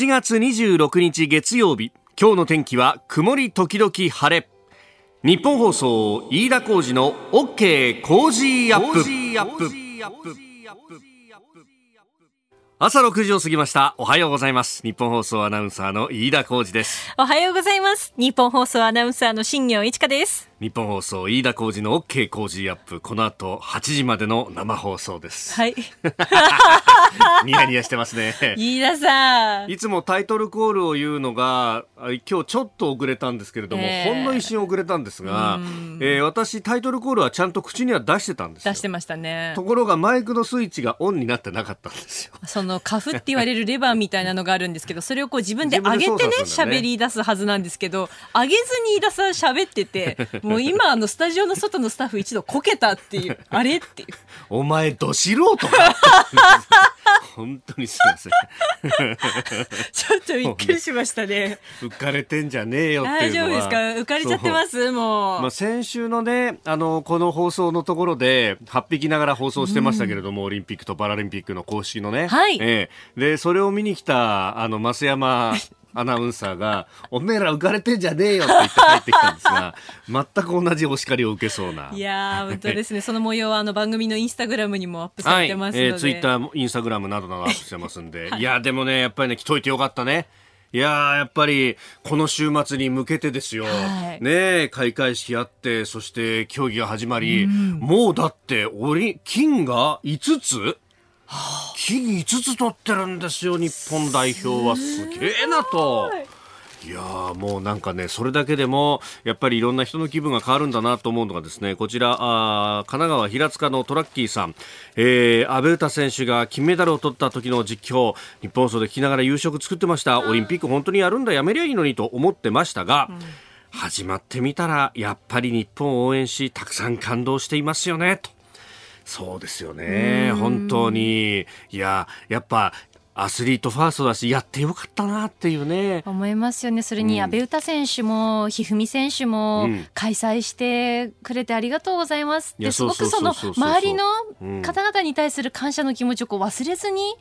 7月26日月曜日今日の天気は曇り時々晴れ。日本放送飯田浩二の OK 工事アップ。朝6時を過ぎました。おはようございます。日本放送アナウンサーの飯田浩二です。おはようございます。日本放送アナウンサーの新業一華です日本放送飯田浩二の OK 工事アップこの後8時までの生放送です。はい。ニヤニヤしてますね。飯田さん。いつもタイトルコールを言うのが今日ちょっと遅れたんですけれども、えー、ほんの一瞬遅れたんですが、えー、私タイトルコールはちゃんと口には出してたんです出してましたね。ところがマイクのスイッチがオンになってなかったんですよ。そのカフって言われるレバーみたいなのがあるんですけどそれをこう自分で上げてね喋、ね、り出すはずなんですけど上げずに飯田さん喋ってて もう今あのスタジオの外のスタッフ一度こけたっていう。あれっていう。お前ど素人か 本当にすみません。ちょっとびっくりしましたね。浮かれてんじゃねえよ大丈夫ですか？浮かれちゃってます？もう、まあ、先週のねあのこの放送のところで8匹ながら放送してましたけれども、うん、オリンピックとパラリンピックの公式のね、はい。えー、でそれを見に来たあの増山アナウンサーが、おめえら浮かれてんじゃねえよって言って帰ってきたんですが、全く同じお叱りを受けそうな。いや本当ですね。その模様はあの番組のインスタグラムにもアップされてますので。はい、えー、ツイッター、インスタグラムなどなどアップしてますんで。はい、いや、でもね、やっぱりね、来といてよかったね。いややっぱりこの週末に向けてですよ、はい、ね開会式あってそして競技が始まり、うん、もうだってオリ金が5つ？金5つ取ってるんですよ、日本代表は。すげえなと。いやもうなんかね、それだけでも、やっぱりいろんな人の気分が変わるんだなと思うのがですね、こちら、あ神奈川平塚のトラッキーさん、えー、安倍詩選手が金メダルを取った時の実況、日本放送で聞きながら夕食作ってました。オリンピック本当にやるんだ、やめりゃいいのにと思ってましたが、うん始まってみたら、やっぱり日本を応援し、たくさん感動していますよね、と。そうですよね。本当に。いや、やっぱ、アスリートファーストだし、やってよかったなっていうね。思いますよね。それに、阿部詩選手も、一二三選手も、開催してくれてありがとうございます。で、すごくその、周りの方々に対する感謝の気持ちをこう忘れずに、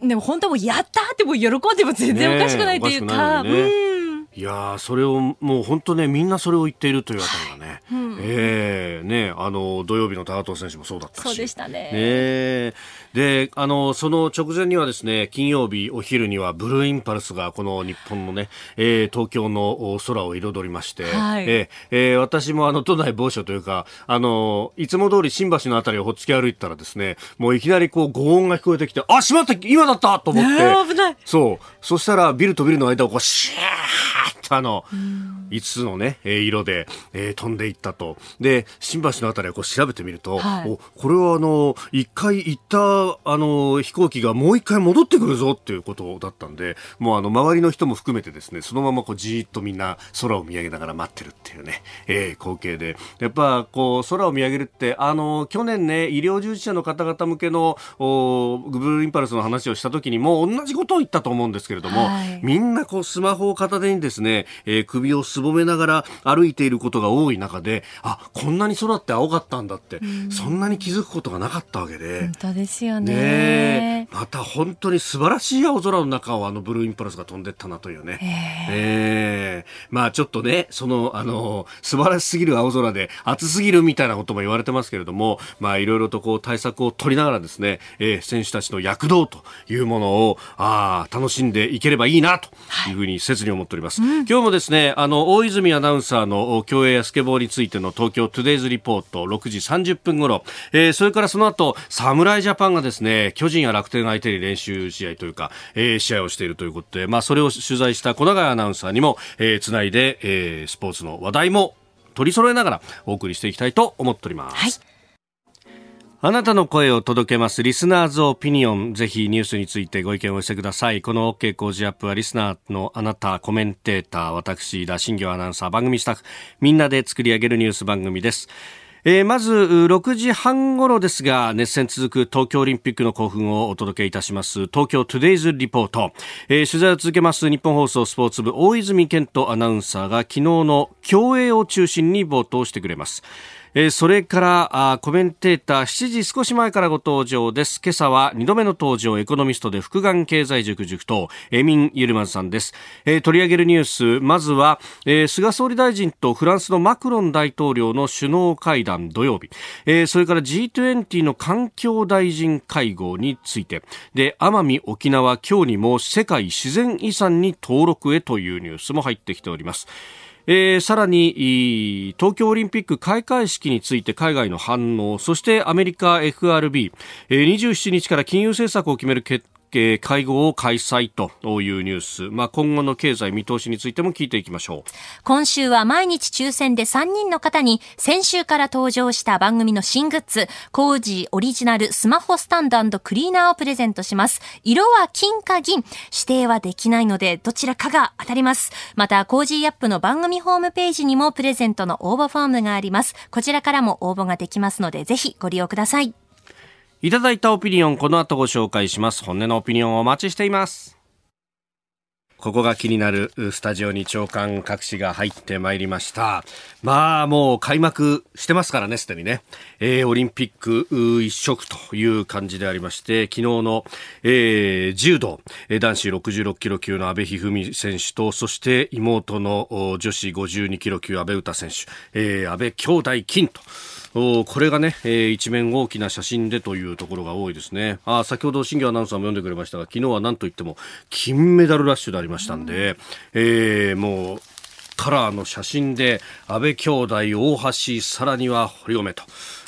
でも本当もやったってもう喜んでも全然おかしくないというか、ね、うんいやそれをもう本当ねみんなそれを言っているというあたりがね、うん、えー、ねあの土曜日の高藤選手もそうだったし。そうでしたね。ねであのその直前にはですね金曜日お昼にはブルーインパルスがこの日本のね、えー、東京の空を彩りまして、はい、えー、えー、私もあの都内某所というかあのいつも通り新橋のあたりをほっつき歩いてたらですねもういきなりこう轟音が聞こえてきてあしまった今だったと思って、危ない。そう。そしたらビルとビルの間をこうシャーあの、5つのね、色で、えー、飛んでいったと。で、新橋のあたりをこう調べてみると、はい、おこれはあの、一回行ったあの飛行機がもう一回戻ってくるぞっていうことだったんで、もうあの、周りの人も含めてですね、そのままこうじーっとみんな空を見上げながら待ってるっていうね、えー、光景で。やっぱこう、空を見上げるって、あの、去年ね、医療従事者の方々向けの、おブルーインパルスの話をした時にも同じことを言ったと思うんですけれども、はい、みんなこう、スマホを片手にですね、えー、首をすぼめながら歩いていることが多い中で、あ、こんなに空って青かったんだって、そんなに気づくことがなかったわけで。本当ですよね。ねまた本当に素晴らしい青空の中をあのブルーインパルスが飛んでったなというね。えー、まあちょっとね、その、あの、素晴らしすぎる青空で暑すぎるみたいなことも言われてますけれども、まあいろいろとこう対策を取りながらですね、えー、選手たちの躍動というものを、ああ、楽しんでいければいいなというふうに切に思っております。はいうん、今日もですね、あの、大泉アナウンサーの競泳やスケボーについての東京トゥデイズリポート6時30分頃、えー、それからその後、侍ジャパンがですね、巨人や楽天相手に練習試合というか、えー、試合をしているということで、まあ、それを取材した小永アナウンサーにも、えー、つないで、えー、スポーツの話題も取り揃えながらお送りしていきたいと思っております。はいあなたの声を届けます。リスナーズオピニオン。ぜひニュースについてご意見を寄せください。この OK 工事アップはリスナーのあなた、コメンテーター、私、田新行アナウンサー、番組スタッフ、みんなで作り上げるニュース番組です。えー、まず6時半ごろですが熱戦続く東京オリンピックの興奮をお届けいたします東京トゥデイズリポート、えー、取材を続けます日本放送スポーツ部大泉健人アナウンサーが昨日の競泳を中心に冒頭してくれますえー、それからあコメンテーター7時少し前からご登場です。今朝は2度目の登場エコノミストで福眼経済塾塾とエミン・ユルマンさんです、えー、取り上げるニュース。まずは、えー、菅総理大臣とフランスのマクロン大統領の首脳会談土曜日、えー、それから G20 の環境大臣会合について。で奄美沖縄今日にも世界自然遺産に登録へというニュースも入ってきております。えー、さらに東京オリンピック開会式について海外の反応そしてアメリカ FRB、えー、27日から金融政策を決める決え会合を開催というニュース、まあ、今後の経済見通しについても聞いていきましょう。今週は毎日抽選で3人の方に先週から登場した番組の新グッズコージーオリジナルスマホスタンドクリーナーをプレゼントします。色は金か銀。指定はできないのでどちらかが当たります。またコージーアップの番組ホームページにもプレゼントの応募フォームがあります。こちらからも応募ができますのでぜひご利用ください。いただいたオピニオン、この後ご紹介します。本音のオピニオンをお待ちしています。ここが気になるスタジオに長官各紙が入ってまいりました。まあもう開幕してますからね、すでにね。えー、オリンピック一色という感じでありまして、昨日の、えー、柔道、男子66キロ級の阿部一二三選手と、そして妹の女子52キロ級阿部詩選手、えー、阿部兄弟金と。おこれがね、えー、一面大きな写真でというところが多いですね。あ先ほど新業アナウンサーも読んでくれましたが、昨日はなんといっても金メダルラッシュでありましたんで、えー、もうカラーの写真で安倍兄弟、大橋、さらには堀米と。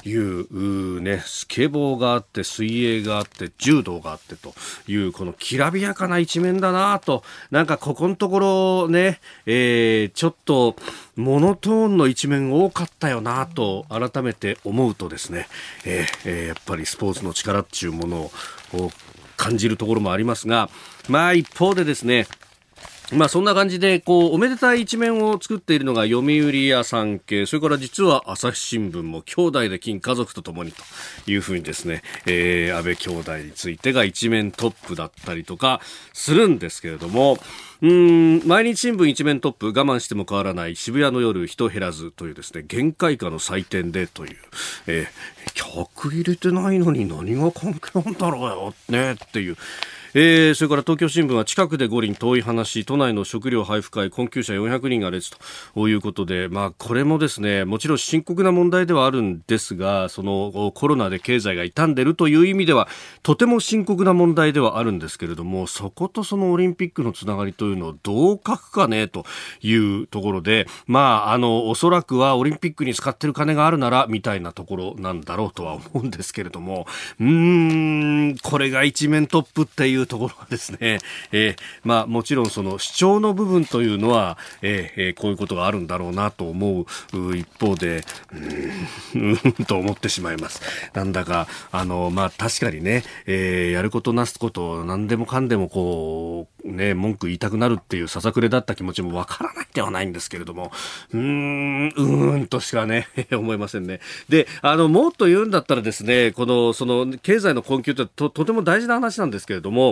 いうね、スケボーがあって、水泳があって、柔道があってという、このきらびやかな一面だなと、なんかここのところね、えー、ちょっとモノトーンの一面多かったよなと改めて思うとですね、えーえー、やっぱりスポーツの力っていうものを感じるところもありますが、まあ一方でですね、まあそんな感じで、こう、おめでたい一面を作っているのが読売や産経、それから実は朝日新聞も兄弟で金家族と共にというふうにですね、えー、安倍兄弟についてが一面トップだったりとかするんですけれども、うん毎日新聞一面トップ我慢しても変わらない渋谷の夜人減らずというですね限界下の祭典でという、えー、客入れてないのに何が関係なんだろうよねっていう。えー、それから東京新聞は近くで五輪遠い話都内の食料配布会困窮者400人が列ということで、まあ、これもですねもちろん深刻な問題ではあるんですがそのコロナで経済が傷んでるという意味ではとても深刻な問題ではあるんですけれどもそことそのオリンピックのつながりというのをどう書くかねというところで、まあ、あのおそらくはオリンピックに使ってる金があるならみたいなところなんだろうとは思うんですけれどもうーんこれが一面トップっていういうところはですね、えー、まあもちろんその主張の部分というのは、えー、こういうことがあるんだろうなと思う一方で、うん、う んと思ってしまいます。なんだか、あの、まあ確かにね、えー、やることなすこと何でもかんでもこう、ね、文句言いたくなるっていうささくれだった気持ちもわからないではないんですけれども、うーん、うーんとしかね、思いませんね。で、あの、もっと言うんだったらですね、この、その、経済の困窮ってと、とても大事な話なんですけれども、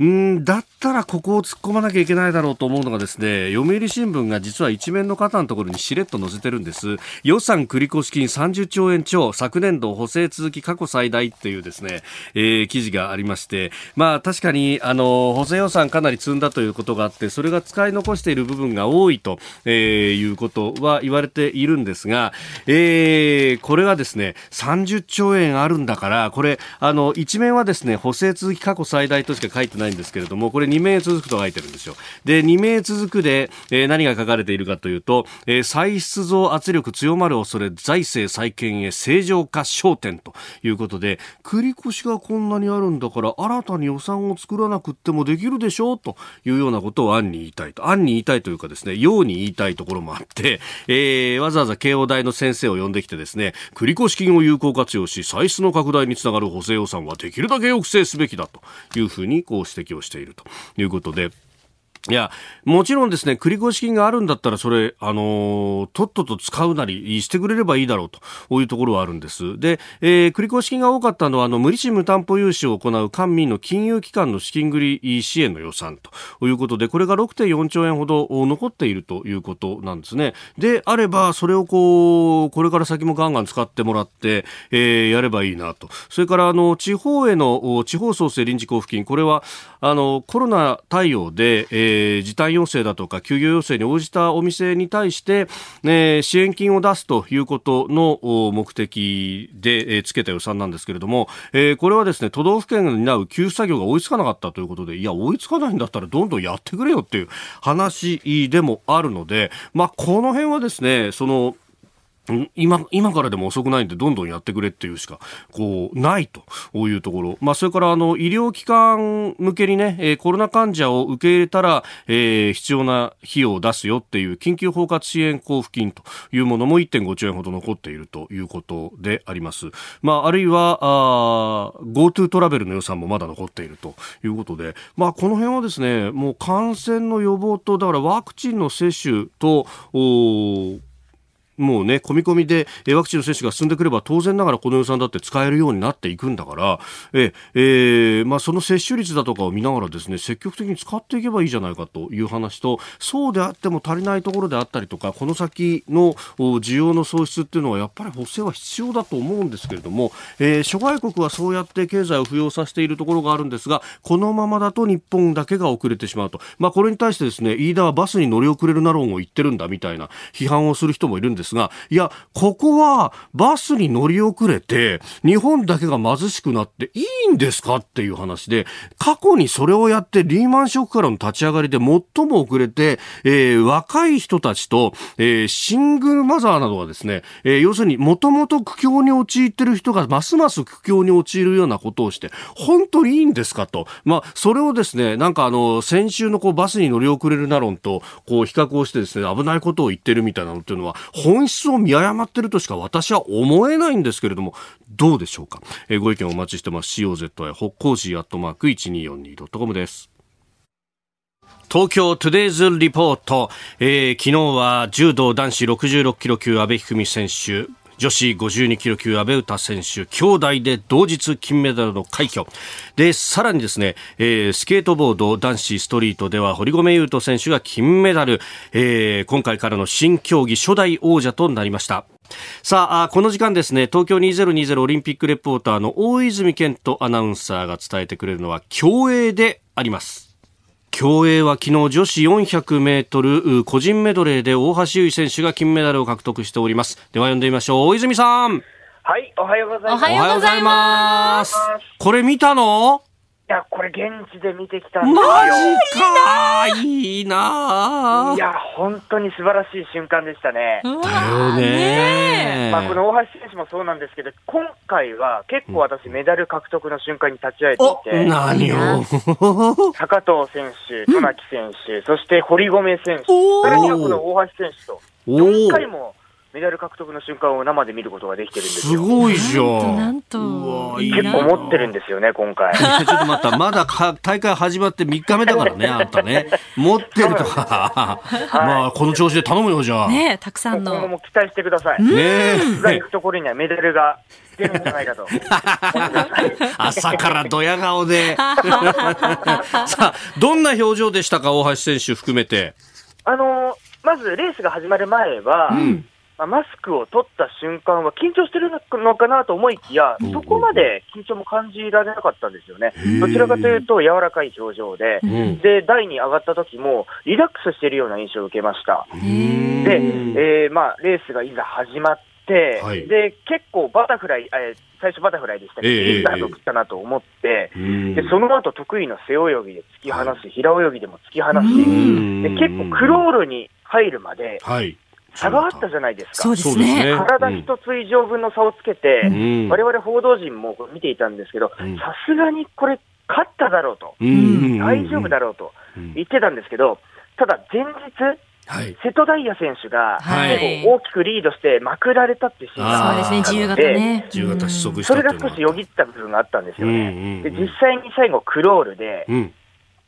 うんだったらここを突っ込まなきゃいけないだろうと思うのがですね読売新聞が実は一面の方のところにしれっと載せてるんです。予算繰越金30兆円超昨年度補正続き過去最大っていうですね、えー、記事がありまして。まあ確かにあの補正予算かなり積んだということがあってそれが使い残している部分が多いと、えー、いうことは言われているんですが、えー、これがですね30兆円あるんだからこれあの一面はですね補正続き過去最大としか書いてないんですけれども、これ2名続くと書いてるんですよ。で、2名続くで、えー、何が書かれているかというと、えー、歳出増圧力強まる恐れ、財政再建へ正常化焦点ということで、繰り越しがこんなにあるんだから、新たに予算を作らなくってもできるでしょうというようなことを案に言いたいと。案に言いたいというかですね、ように言いたいところもあって、えー、わざわざ慶応大の先生を呼んできてですね、繰越金を有効活用し、歳出の拡大につながる補正予算はできるだけ抑制すべきだというふうにこうして指摘をしているということで。いや、もちろんですね、繰越金があるんだったら、それ、あのー、とっとと使うなりしてくれればいいだろうと、こういうところはあるんです。で、えー、繰越金が多かったのは、あの、無利子無担保融資を行う官民の金融機関の資金繰り支援の予算ということで、これが6.4兆円ほど残っているということなんですね。で、あれば、それをこう、これから先もガンガン使ってもらって、えー、やればいいなと。それから、あの、地方への、地方創生臨時交付金、これは、あの、コロナ対応で、えーえー、時短要請だとか休業要請に応じたお店に対して、ね、支援金を出すということの目的で、えー、つけた予算なんですけれども、えー、これはですね都道府県が担う給付作業が追いつかなかったということでいや追いつかないんだったらどんどんやってくれよっていう話でもあるので、まあ、この辺はですねその今、今からでも遅くないんで、どんどんやってくれっていうしか、こう、ないというところ。まあ、それから、あの、医療機関向けにね、えー、コロナ患者を受け入れたら、えー、必要な費用を出すよっていう緊急包括支援交付金というものも1.5兆円ほど残っているということであります。まあ、あるいは、GoTo トラベルの予算もまだ残っているということで、まあ、この辺はですね、もう感染の予防と、だからワクチンの接種と、おもうね、込み込みでワクチンの接種が進んでくれば当然ながらこの予算だって使えるようになっていくんだから、え、えー、まあその接種率だとかを見ながらですね、積極的に使っていけばいいじゃないかという話と、そうであっても足りないところであったりとか、この先の需要の創出っていうのはやっぱり補正は必要だと思うんですけれども、えー、諸外国はそうやって経済を浮揚させているところがあるんですが、このままだと日本だけが遅れてしまうと。まあこれに対してですね、飯田はバスに乗り遅れるな論を言ってるんだみたいな批判をする人もいるんですですが、いや、ここはバスに乗り遅れて、日本だけが貧しくなっていいんですかっていう話で、過去にそれをやってリーマンショックからの立ち上がりで最も遅れて、えー、若い人たちと、えー、シングルマザーなどはですね、えー、要するにもともと苦境に陥ってる人がますます苦境に陥るようなことをして、本当にいいんですかと。まあ、それをですね、なんかあの、先週のこうバスに乗り遅れるな論と、こう比較をしてですね、危ないことを言ってるみたいなのっていうのは、本本質を見誤ってるとしか私は思えないんですけれども、どうでしょうか？えー、ご意見お待ちしてます。COZY 北工事アットマーク 1242.com です。東京トゥデイズリポート、えー、昨日は柔道男子66キロ級阿部一二三選手女子52キロ級阿部詩選手兄弟で同日金メダルの快挙。でさらにですね、えー、スケートボード男子ストリートでは堀米雄斗選手が金メダル、えー、今回からの新競技初代王者となりました。さあ、この時間ですね、東京2020オリンピックレポーターの大泉健人アナウンサーが伝えてくれるのは競泳であります。競泳は昨日女子400メートル個人メドレーで大橋悠依選手が金メダルを獲得しております。では読んでみましょう。大泉さん。はい、おはようございます。おはようございます。これ見たの？や、これ現地で見てきたんですよ。マジかいいないや、本当に素晴らしい瞬間でしたね。だよねまあ、この大橋選手もそうなんですけど、今回は結構私メダル獲得の瞬間に立ち会えていて、何を？坂藤選手、渡名喜選手、そして堀米選手、それにはこの大橋選手と、4回もメダル獲得の瞬間を生で見ることができてるんですよ。すごいじゃん。なんと。結構持ってるんですよね、今回。ちょっと待った。まだか大会始まって3日目だからね、あんたね。持ってるとか。まあ、この調子で頼むよ、じゃあ。ねたくさんの。今後も期待してください。ねえ。行くところにはメダルが出るんじゃないかと。朝からドヤ顔で。さあ、どんな表情でしたか、大橋選手含めて。あの、まずレースが始まる前は、うんまあ、マスクを取った瞬間は緊張してるのかなと思いきや、そこまで緊張も感じられなかったんですよね。どちらかというと柔らかい表情で、で、台に上がった時もリラックスしているような印象を受けました。で、えー、まあ、レースがいざ始まって、はい、で、結構バタフライ、えー、最初バタフライでしたけ？ど、いいスタート切ったなと思って、で、その後得意の背泳ぎで突き放し、平泳ぎでも突き放し、で、結構クロールに入るまで、はい差があったじゃないですか。そうですね。体一つ以上分の差をつけて、うん、我々報道陣も見ていたんですけど、さすがにこれ、勝っただろうと、うん、大丈夫だろうと言ってたんですけど、ただ前日、はい、瀬戸大也選手が、最後大きくリードしてまくられたってシーンがあったので、自由形ね。自由形失速したそれが少しよぎった部分があったんですよね。で実際に最後クロールで、うん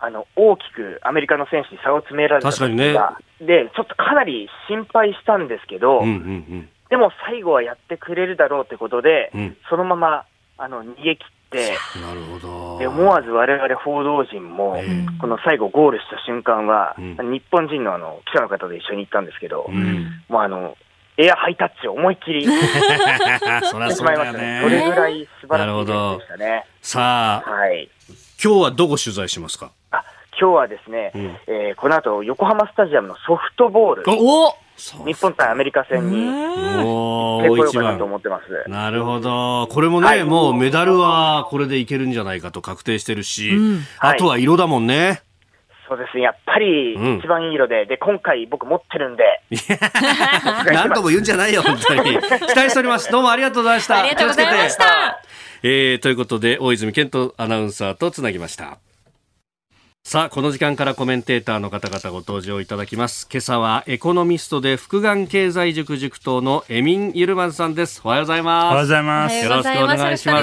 あの大きくアメリカの選手に差を詰められた確かにねで、ちょっとかなり心配したんですけど、うんうんうんでも最後はやってくれるだろうということで、うんそのままあの逃げ切って、なるほど。で思わず我々報道陣も、ええこの最後、ゴールした瞬間は、うん日本人のあの記者の方で一緒に行ったんですけど、うんもうあのエアハイタッチを思いっきり しそりゃてしまいましたね。それぐらい素晴らしいでしたね。さあ、はい。今日はどこ取材しますか？あ今日はですね、うんえーこの後横浜スタジアムのソフトボール、お日本対アメリカ戦におー行ってこよ。かなと思ってます。なるほど。これもね、はいもうメダルはこれでいけるんじゃないかと確定してるし、うんあとは色だもんね。そうですね、やっぱりうん一番いい色で、で、今回僕持ってるんで、何度も言うんじゃないよ、本当に。期待しております。どうもありがとうございました。ありがとうございまし気をつけてた。えー、ということで、大泉健人アナウンサーとつなぎました。さあ、この時間からコメンテーターの方々ご登場いただきます。今朝はエコノミストで福眼経済塾塾頭のエミン・ユルマンさんです。おはようございおはようます。ございます。よろしくお願いしま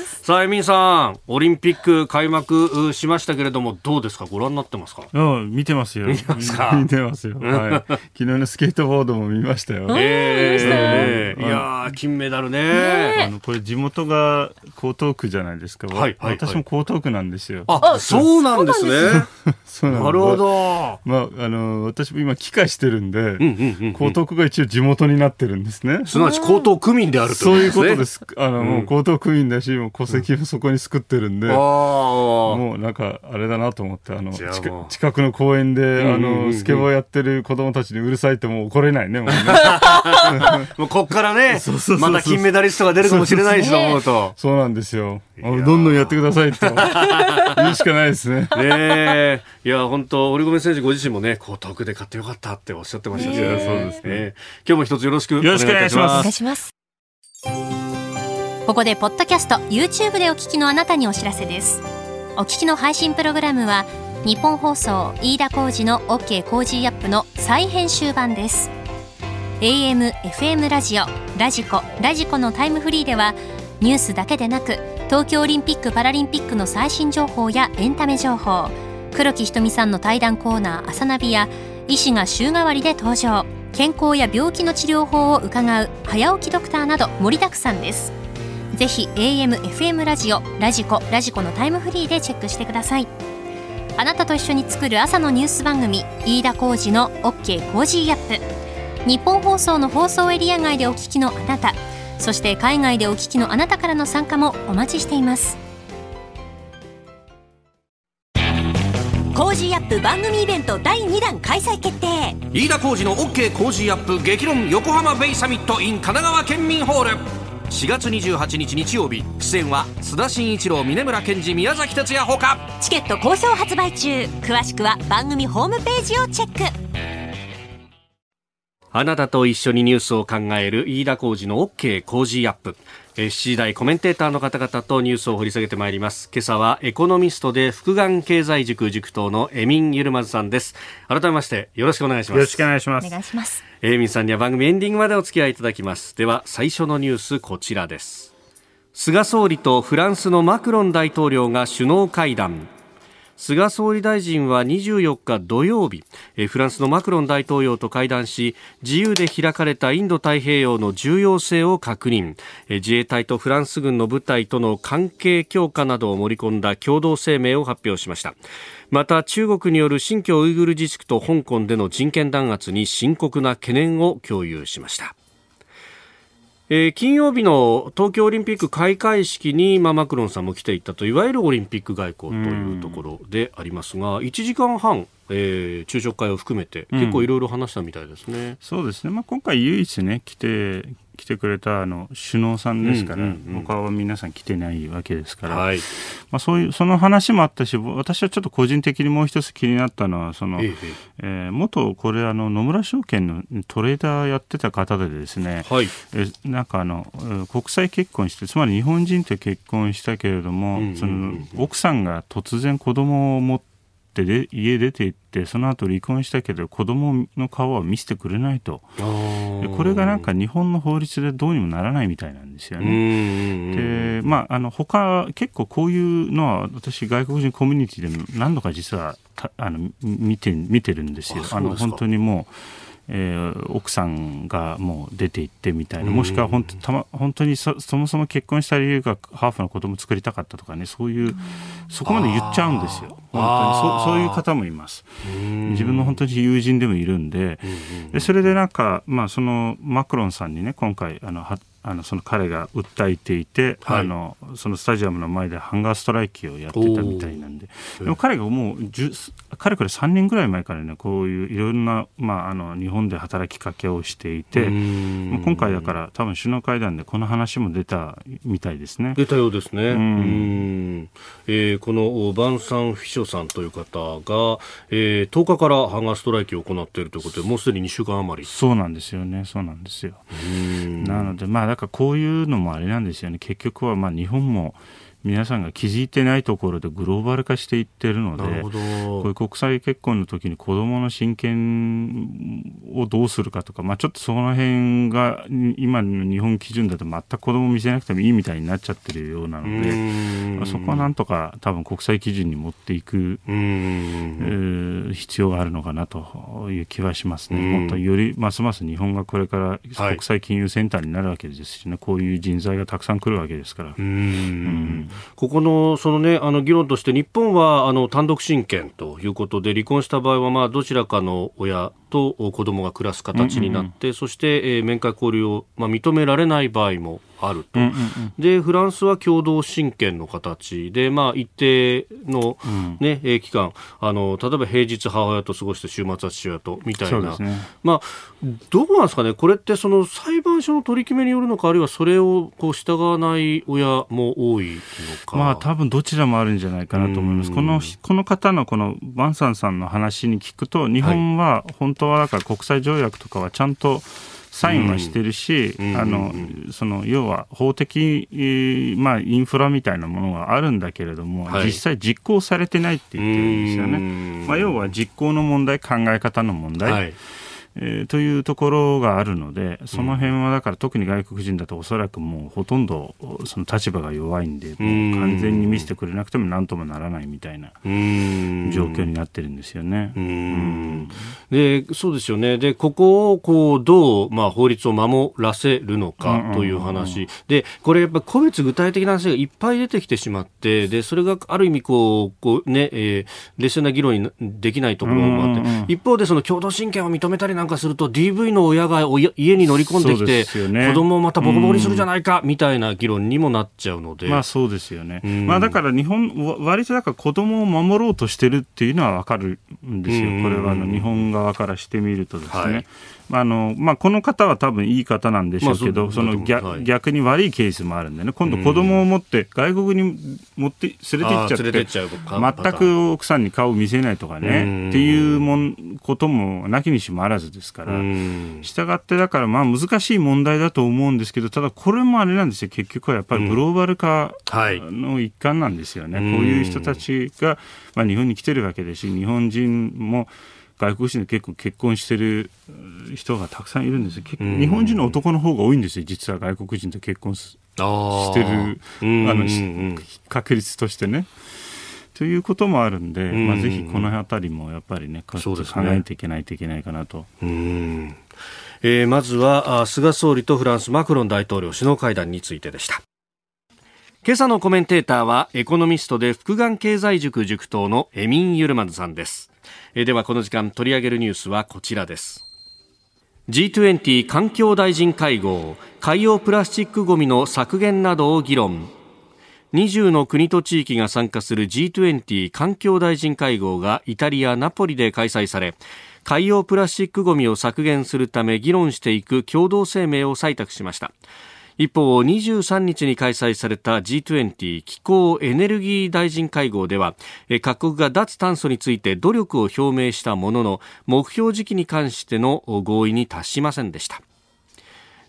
す。さあ、エミンさん、オリンピック開幕うしましたけれども、どうですか？ご覧になってますか？うん、見てますよ。見てますか？見てますよ。はい。昨日のスケートボードも見ましたよ。え見まえしたいやー、金メダルね。あのこれ地元が江東区じゃないですか。はいはいはい私も江東区なんですよ。あ、そうなんですね。そうなんですなるほ。ど。まああの私も今帰化してるんで、うんうんうんうん江東区が一応地元になってるんですね。すなわち江東区民であるとそういうことねです。あの、もう江東区民だし、もう戸籍もそこに作ってるんで。ああ。もうなんかあれだなと思ってあのあ近くの公園で、んうんうんあのスケボーやってる子供たちにうるさいってもう怒れないねもうね もうこっからねそうそうそうそうまた金メダリストが出るかもしれないしと思うと。そうなんですよあどんどんやってくださいと 言うしかないですねね。え。いや、本当堀米選手ご自身もね、江東区で勝ってよかったっておっしゃってましたし、いやそうですね。ええ今日も一つよろしくお願いいたします。ここでポッドキャスト YouTube でお聞きのあなたにお知らせです。お聞きの配信プログラムはニッポン放送飯田浩司の OK コージーアップの再編集版です。AM、FM ラジオ、ラジコ、ラジコのタイムフリーではニュースだけでなく東京オリンピック・パラリンピックの最新情報やエンタメ情報黒木ひとみさんの対談コーナー「朝ナビ」や医師が週替わりで登場。健康や病気の治療法を伺う早起きドクターなど盛りだくさんです。ぜひ AM、FM ラジオ、ラジコ、ラジコのタイムフリーでチェックしてください。あなたと一緒に作る朝のニュース番組飯田浩司の OK コージーアップ。ニッポン放送の放送エリア外でお聞きのあなたそして海外でお聞きのあなたからの参加もお待ちしています。コージーアップ番組イベント第2弾開催決定。飯田浩司の OK 工事アップ激論横浜ベイサミット in 神奈川県民ホール。4月28日日曜日。出演は須田慎一郎峯村健司宮崎哲弥ほか。チケット好評発売中。詳しくは番組ホームページをチェックあなたと一緒にニュースを考える飯田浩司の OK 工事アップ。えー7時台コメンテーターの方々とニュースを掘り下げてまいります。今朝はエコノミストで福眼経済塾塾頭のエミン・ユルマズさんです。改めましてよろしくお願いします。よろしくお願いしまおす願いしますエミンさんには番組エンディングまでお付き合いいただきます。では最初のニュースこちらです。菅総理とフランスのマクロン大統領が首脳会談。菅総理大臣は24日土曜日フランスのマクロン大統領と会談し自由で開かれたインド太平洋の重要性を確認自衛隊とフランス軍の部隊との関係強化などを盛り込んだ共同声明を発表しました。また中国による新疆ウイグル自治区と香港での人権弾圧に深刻な懸念を共有しました。えー金曜日の東京オリンピック開会式に、まあ、マクロンさんも来ていたといわゆるオリンピック外交というところでありますが1時間半、えー昼食会を含めてうん結構いろいろ話したみたいですね。そうですね、まあ、今回唯一ね来て来てくれたあの首脳さんですから、他は皆さん来てないわけですから、はい、まあ、そういうその話もあったし私はちょっと個人的にもう一つ気になったのはその、えええー元これあの野村証券のトレーダーやってた方でですね、はい、えなんかあのえー国際結婚してつまり日本人と結婚したけれども、その奥さんが突然子供を持っってで家出て行ってその後離婚したけど子供の顔は見せてくれないとこれがなんか日本の法律でどうにもならないみたいなんですよね。でまああの他結構こういうのは私外国人コミュニティでも何度か実はあの見て見てるんですよ。あの本当にもうえー、奥さんがもう出て行ってみたいな、もしくは本当た、ま、本当にそもそも結婚した理由がハーフの子供作りたかったとかね、そういう、そこまで言っちゃうんですよ、本当に。そそういう方もいます。自分の本当に友人でもいるんで、でそれでなんか、まあ、そのマクロンさんにね、今回あのはあのその彼が訴えていて、はい、あのそのスタジアムの前でハンガーストライキをやってたみたいなんで。でも彼がもうかれこれ3年ぐらい前からねこういういろんな、まあ、あの日本で働きかけをしていて今回だから多分首脳会談でこの話も出たみたいですね。出たようですね。うん、えー、このバンサン・フィショさんという方が、えー、10日からハンガーストライキを行っているということでもうすでに2週間余り。そうなんですよね。そうなんですよ。なのでまあなんかこういうのもあれなんですよね。結局はまあ日本も皆さんが気づいてないところでグローバル化していってるのでこういう国際結婚の時に子どもの親権をどうするかとか、まあ、ちょっとその辺が今の日本基準だと全く子ども見せなくてもいいみたいになっちゃってるようなので、まあ、そこはなんとか多分国際基準に持っていく、えー、必要があるのかなという気はしますね。本当よりますます日本がこれから国際金融センターになるわけですしね、はい、こういう人材がたくさん来るわけですから。うんここのその、ね、あの議論として日本はあの単独親権ということで離婚した場合はまあどちらかの親と子供が暮らす形になって、そして、えー、面会交流を、まあ、認められない場合もあると、でフランスは共同親権の形で、まあ、一定のね、うん、期間あの例えば平日母親と過ごして週末は父親とみたいな、ね、まあ、どうなんですかね？これってその裁判所の取り決めによるのかあるいはそれをこう従わない親も多いのか、まあ、多分どちらもあるんじゃないかなと思います。このこの方のこのバンサンさんの話に聞くと日本は本当はだから国際条約とかはちゃんとサインはしてるし、あのその要は法的、まあ、インフラみたいなものがあるんだけれども、はい、実際実行されてないって言ってるんですよね。まあ、要は実行の問題、考え方の問題。はいえー、というところがあるので、その辺はだから特に外国人だとおそらくもうほとんどその立場が弱いんで、もう完全に見せてくれなくてもなんともならないみたいな状況になってるんですよね。でそうですよね。で、ここをこうどう、まあ、法律を守らせるのかという話。で、これやっぱ個別具体的な話がいっぱい出てきてしまって、で、それがある意味こう、こうね、えー、冷静な議論にできないところもあって、一方でその共同親権を認めたりなんかすると DV の親が家に乗り込んできて、ね、子供をまたボコボコにするじゃないかみたいな議論にもなっちゃうので、まあそうですよね、まあ、だから日本割とだから子供を守ろうとしてるっていうのは分かるんですよ、これはあの日本側からしてみるとですね。はい。あのまあ、この方は多分いい方なんでしょうけど、まあ、その逆はい、逆に悪いケースもあるんでね、今度、子供を持って、外国に持って連れて行っちゃって、全く奥さんに顔を見せないとかね、っていうもんこともなきにしもあらずですから、したがってだから、まあ難しい問題だと思うんですけど、ただこれもあれなんですよ、結局はやっぱりグローバル化の一環なんですよね、こういう人たちが、まあ、日本に来てるわけですし、日本人も。外国人で結構結婚してる人がたくさんいるんですよ。日本人の男の方が多いんですよ、実は外国人と結婚してる、あの、確率としてね。ということもあるんで、まあ、ぜひこの辺りもやっぱりね、考えないといけないといけないかなと。うん。えー、まずは菅総理とフランスマクロン大統領首脳会談についてでした。今朝のコメンテーターはエコノミストで福眼経済塾塾頭のエミン・ユルマンさんです。えではこの時間取り上げるニュースはこちらです。G20 環境大臣会合海洋プラスチックごみの削減などを議論20の国と地域が参加する G20 環境大臣会合がイタリア・ナポリで開催され海洋プラスチックごみを削減するため議論していく共同声明を採択しました。一方23日に開催された G20 気候エネルギー大臣会合では各国が脱炭素について努力を表明したものの目標時期に関しての合意に達しませんでした。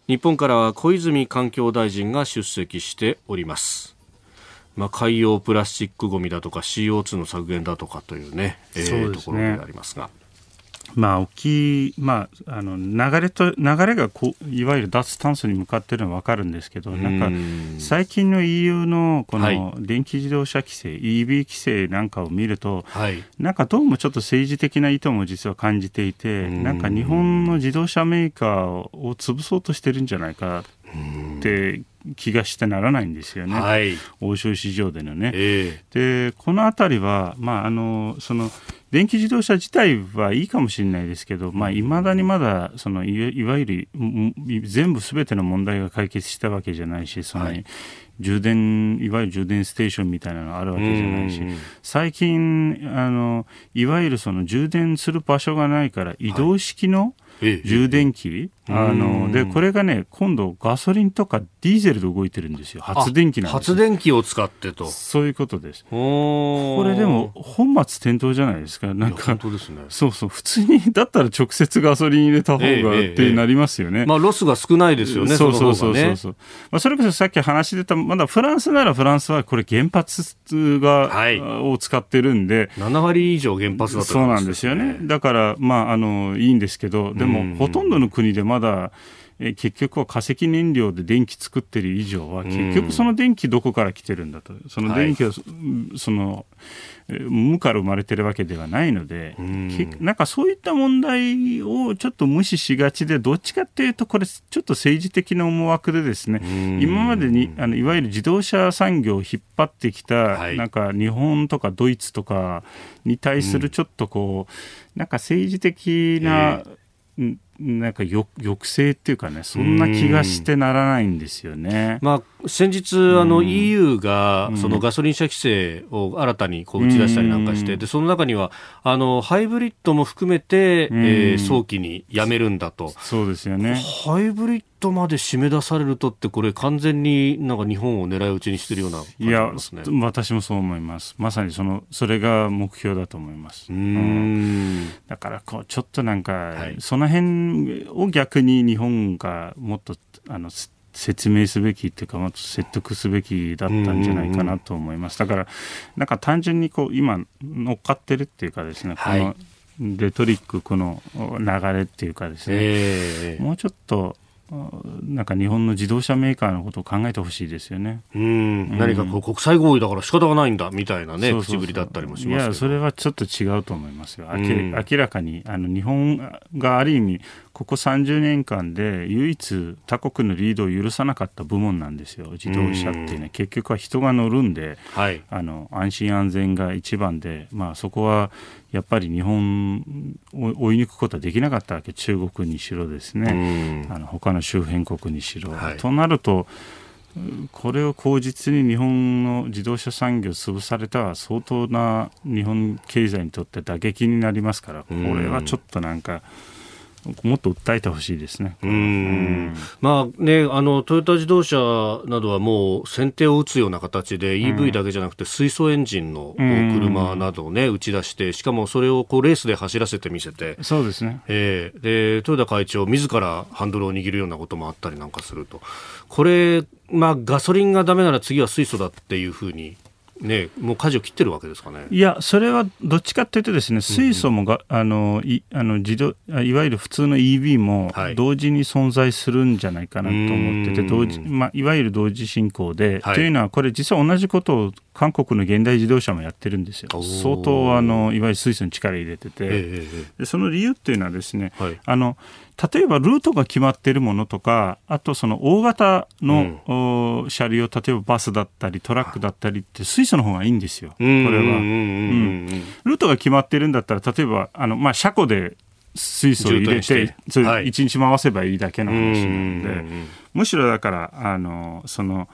日本からは小泉環境大臣が出席しております。まあ、海洋プラスチックごみだとか CO2 の削減だとかというね、えー、ね。ところでありますが。まあ、大きい、まあ、あの流れと流れがこういわゆる脱炭素に向かっているのは分かるんですけど、なんか最近の EU のこの電気自動車規制、はい、EV 規制なんかを見ると、はい、なんかどうもちょっと政治的な意図も実は感じていて、なんか日本の自動車メーカーを潰そうとしてるんじゃないかって気がしてならないんですよね、はい、欧州市場でのね。えー、でこの辺りは、まあ、あのその電気自動車自体はいいかもしれないですけど、まあ、未だにまだそのいわゆる全部すべての問題が解決したわけじゃないしその、はい、充電いわゆる充電ステーションみたいなのがあるわけじゃないし最近あのいわゆるその充電する場所がないから移動式の、はい充電器、あのでこれがね今度ガソリンとかディーゼルで動いてるんですよ。発電機なんです発電機を使ってと。そういうことです。これでも本末転倒じゃないですか。なんかね。そうそう。普通にだったら直接ガソリン入れた方がってなりますよね、まあロスが少ないですよねそうそうそうそう。そう、まあ、それこそさっき話出たまだフランスならフランスはこれ原発が、はい、を使ってるんで。7割以上原発だと、ね、そうなんですよね。だからまああのいいんですけどでもほとんどの国でまだえ結局は化石燃料で電気作ってる以上は結局その電気どこから来てるんだと。その電気は、はい、その無から生まれてるわけではないので、なんかそういった問題をちょっと無視しがちで、どっちかっていうと、これ、ちょっと政治的な思惑でですね、今までにあのいわゆる自動車産業を引っ張ってきた、はい、なんか日本とかドイツとかに対するちょっとこう、なんか政治的な、なんか抑制っていうかね、そんな気がしてならないんですよね。まあ、先日、あの EU がそのガソリン車規制を新たにこう打ち出したりなんかして、でその中にはあのハイブリッドも含めて、えー、早期にやめるんだと。そうですよね。ハイブリッドまで締め出されるとって、これ、完全になんか日本を狙い撃ちにしてるような感じますね。いや、私もそう思います。まさにそのそれが目標だと思います。うん、だからこう、ちょっとなんか、はい、その辺を逆に日本がもっとあの説明すべきっていうか、もっと説得すべきだったんじゃないかなと思います。だから、なんか単純にこう、今、乗っかってるっていうかですね、はい、このレトリック、この流れっていうかですね、えー、もうちょっと、なんか日本の自動車メーカーのことを考えてほしいですよね。うん、何かこう国際合意だから仕方がないんだみたいなね、口ぶりだったりもしますいや、それはちょっと違うと思いますよ。明らかにあの日本がある意味、ここ30年間で唯一他国のリードを許さなかった部門なんですよ、自動車ってね、結局は人が乗るんで、はい、あの安心安全が一番で、まあ、そこはやっぱり日本を追い抜くことはできなかったわけ。中国にしろですね、あの他の周辺国にしろ。はい、となるとこれを口実に日本の自動車産業を潰されたら相当な日本経済にとって打撃になりますからこれはちょっとなんか。もっと訴えてほしいですね。うん、まあね、あのトヨタ自動車などはもう先手を打つような形で EV だけじゃなくて水素エンジンの車などをね打ち出して、しかもそれをこうレースで走らせてみせて、そうですね。えー、で豊田会長自らハンドルを握るようなこともあったりなんかすると、これまあガソリンがダメなら次は水素だっていうふうにね、もう舵を切ってるわけですかね。いや、それはどっちかというとですね、水素もが、うん、あのいあの自動いわゆる普通の EV も同時に存在するんじゃないかなと思ってて、はい、同時まあ、いわゆる同時進行で、はい、というのはこれ実は同じことを韓国の現代自動車もやってるんですよ。相当あのいわゆる水素に力入れてて、えー、でその理由っていうのはですね、はい、あの例えばルートが決まっているものとか、あとその大型の、うん、車両、例えばバスだったりトラックだったりって水素の方がいいんですよ、これは。ルートが決まってるんだったら、例えばあの、まあ、車庫で水素を入れて、それ1日回せばいいだけの話なんで、むしろだから、あのその、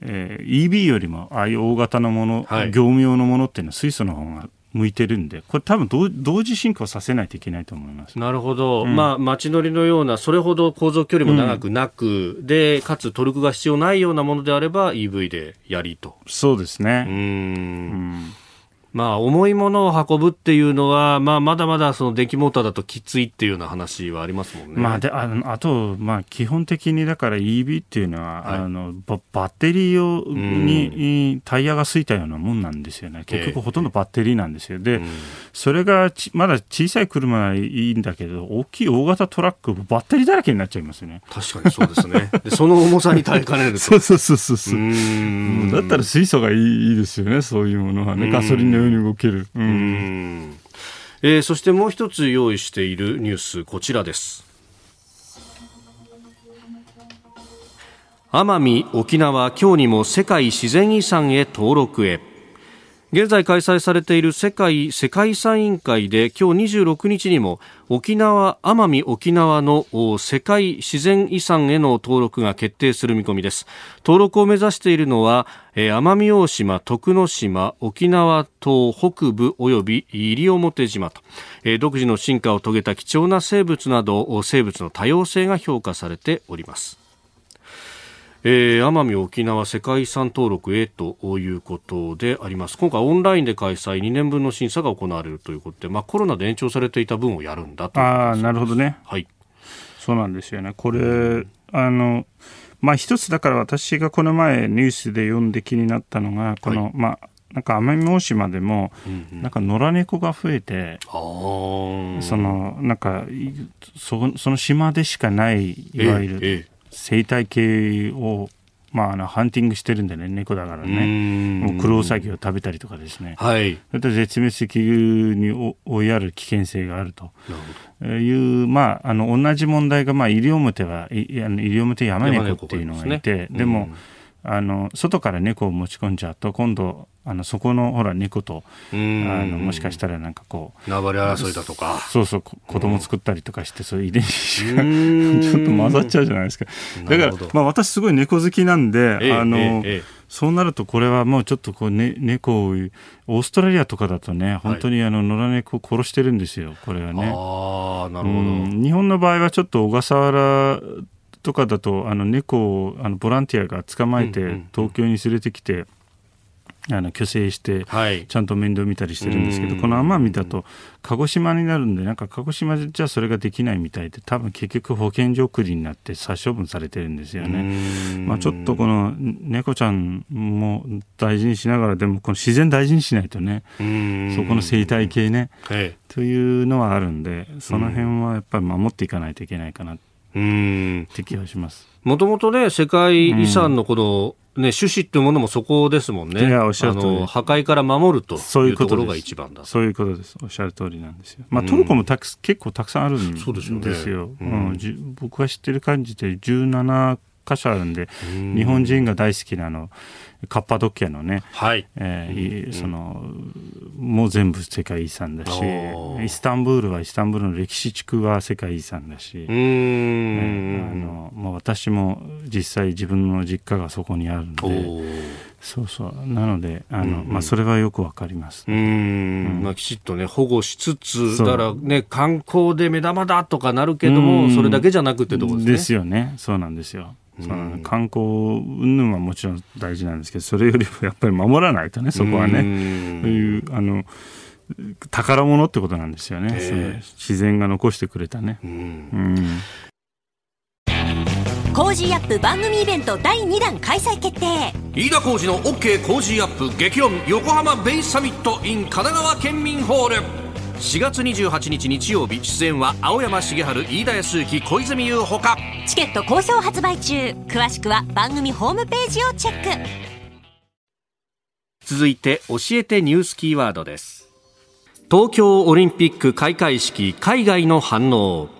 えー、EV よりもああいう大型のもの、はい、業務用のものっていうのは水素の方が向いてるんで、これ多分同同時進行させないといけないと思います。なるほど。うん、まあ、街乗りのような、それほど航続距離も長くなく、うん、で、かつトルクが必要ないようなものであれば EV でやりと。そうですね。うん。まあ、重いものを運ぶっていうのは、まあ、まだまだその電気モーターだときついっていうような話はありますもんね。まあ、でああと、まあ、基本的にだから EV っていうのは、はい、あのババッテリーをにタイヤがついたようなもんなんですよね。結局ほとんどバッテリーなんですよ。で、それがまだ小さい車はいいんだけど、大きい大型トラック、バッテリーだらけになっちゃいますよね。確かにそうですね。でその重さに耐えかねる そうそうそうそうそう。だったら水素がいいいいですよね、そういうものはね。ガソリンのように動ける。うん。えー、そしてもう一つ用意しているニュース、こちらです。奄美、沖縄、今日にも世界自然遺産へ登録へ。現在開催されている世界世界遺産委員会で今日26日にも沖縄奄美沖縄の世界自然遺産への登録が決定する見込みです。登録を目指しているのは奄美大島徳之島沖縄島北部及び西表島と独自の進化を遂げた貴重な生物など生物の多様性が評価されております。えー、奄美沖縄世界遺産登録へということであります。今回オンラインで開催2年分の審査が行われるということで、まあ、コロナで延長されていた分をやるんだとあなるほどね、はい、そうなんですよね。これ、うん、あのまあ一つだから私がこの前ニュースで読んで気になったのがこの、はい、まあなんか奄美大島でも、なんか野良猫が増えて、うんうん、そのなんかそその島でしかないいわゆる、ええ生態系をまあ、あのハンティングしてるんでね、猫だからね、もうクロウサギを食べたりとかですね、はい、それと絶滅危惧に追いやる危険性があると。いう、まあ、あの同じ問題が、まあ、西表は、西表山猫っていうのがいて、ね、でも、あの外から猫を持ち込んじゃうと今度あのそこのほら猫とあのもしかしたらなんかこう縄張り争いだとか。そうそう子供作ったりとかしてそういう遺伝子が ちょっと混ざっちゃうじゃないですか。だからまあ私すごい猫好きなんで、ええ、あの、え、そうなるとこれはもうちょっとこう、ね、猫をオーストラリアとかだとね本当にあの野良猫を殺してるんですよこれはね。あなるほど。日本の場合はちょっと小笠原とかだとあの猫をあのボランティアが捕まえて東京に連れてきて、あの虚勢して、ちゃんと面倒見たりしてるんですけど、はい、この奄美だと鹿児島になるんでなんか鹿児島じゃそれができないみたいで多分結局保健所送りになって殺処分されてるんですよね。まあ、ちょっとこの猫ちゃんも大事にしながらでもこの自然大事にしないとねそこの生態系ね、はい、というのはあるんでその辺はやっぱり守っていかないといけないかなって気がします。もともとね世界遺産のこの、ね、趣旨っていうものもそこですもんね。いや、おっしゃる通り。破壊から守るというところが一番だ。そういうことです。おっしゃる通りなんですよ。まあ、トルコもたく結構たくさんあるんですよ。そうですよ、ね、うん、僕が知ってる感じで17箇所あるんで、日本人が大好きなの、カッパドキアのね、はい。えー、そのもう全部世界遺産だしイスタンブールはイスタンブールの歴史地区は世界遺産だし、えー、あのまあ、私も実際自分の実家がそこにあるので。そうそう。なのであの、うんうん、まあ、それはよくわかります、うん、まあ、きちっとね保護しつつだからね観光で目玉だとかなるけどもそれだけじゃなくてどこですね。ですよね。そうなんですよその観光云々はもちろん大事なんですけどそれよりもやっぱり守らないとねそこはね。そういうあの宝物ってことなんですよね、その自然が残してくれたね。うん。コージーアップ番組イベント第2弾開催決定。飯田浩司の OK コージーアップ激論横浜ベイサミット in 神奈川県民ホール4月28日日曜日出演は青山茂春飯田康之小泉優ほか。チケット好評発売中。詳しくは番組ホームページをチェック。続いて教えてニュースキーワードです。東京オリンピック開会式海外の反応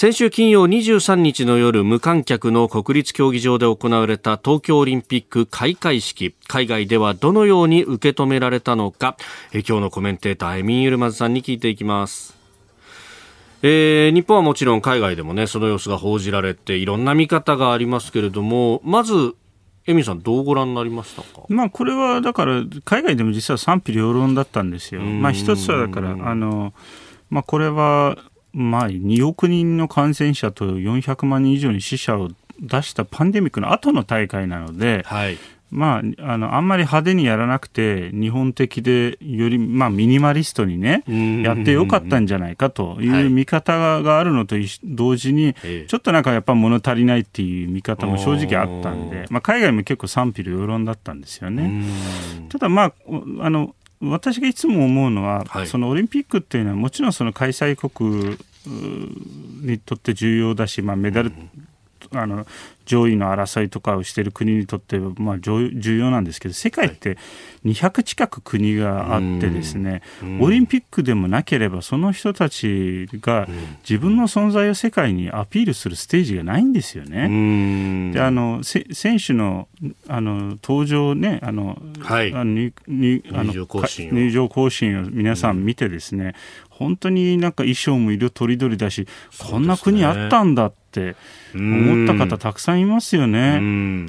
先週金曜23日の夜無観客の国立競技場で行われた東京オリンピック開会式。海外ではどのように受け止められたのか。え今日のコメンテーターエミン・ユルマズさんに聞いていきます。えー、日本はもちろん海外でもねその様子が報じられていろんな見方がありますけれどもまずエミさん、どうご覧になりましたか、まあ、これはだから、海外でも実は賛否両論だったんですよ。まあ、一つはだから、あのまあ、これはまあ、2億人の感染者と400万人以上に死者を出したパンデミックの後の大会なので、はい、まあ、あの、あんまり派手にやらなくて、日本的で、より、まあ、ミニマリストにね、やってよかったんじゃないかという見方があるのと同時に、ちょっとなんかやっぱ物足りないっていう見方も正直あったんで、まあ、海外も結構賛否両論だったんですよね。ただまあ、あの、私がいつも思うのは、はい、そのオリンピックっていうのはもちろんその開催国にとって重要だし、まあ、メダル、あの上位の争いとかをしている国にとって、まあ、重要なんですけど世界って200近く国があってですね、オリンピックでもなければその人たちが自分の存在を世界にアピールするステージがないんですよね。であの選手のあの登場ねあの、はい、あのにあの入場行進を。皆さん見てですね、本当になんか衣装も色とりどりだし、こんな国あったんだって思った方たくさんいますよね。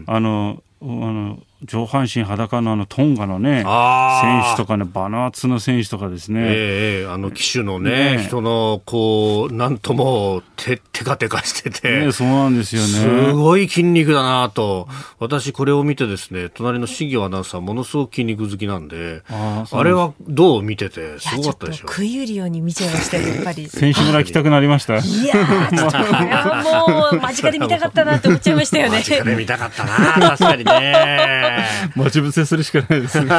あのあの上半身裸のあのトンガのね、選手とかね、バナーツの選手とかですね。ええー、あの騎手のね、ね人の、こう、なんとも、て、てかてかしてて。ね、そうなんですよね。すごい筋肉だなと。私これを見てですね、隣の新業アナウンサー、ものすごく筋肉好きなんで、ああれはどう見てて、すごかったでしょ。食い入るように見ちゃいましたやっぱり。選手村来たくなりました？いやもう、間近で見たかったなって思っちゃいましたよね。間近で見たかったな確かにね。待ち伏せするしかないですね。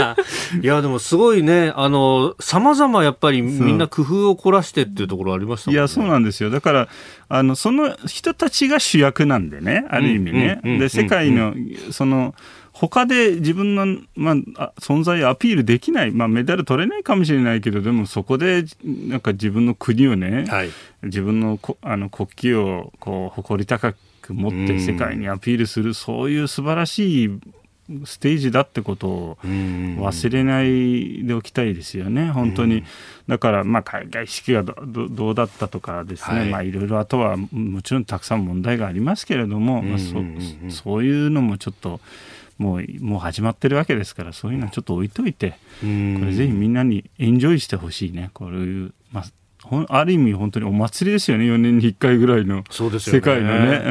いや、でもすごいね、あの、様々やっぱりみんな工夫を凝らしてっていうところありました、ね、いや、そうなんですよ。だから、あの、その人たちが主役なんでね、ある意味ね。で、世界の、その、他で自分の、まあ、存在をアピールできない、まあ、メダル取れないかもしれないけど、でもそこでなんか自分の国をね、はい、自分のあの国旗をこう誇り高く持って世界にアピールする、そういう素晴らしいステージだってことを忘れないでおきたいですよね、本当に。だから、まあ、海外式がどうだったとかですね、はい。まあ、いろいろあとはもちろんたくさん問題がありますけれども、まあ、そそういうのもちょっと。もうもう始まってるわけですからそういうのはちょっと置いといてこれぜひみんなにエンジョイしてほしいね。こういう、まあ、ある意味本当にお祭りですよね4年に1回ぐらいの世界のね。う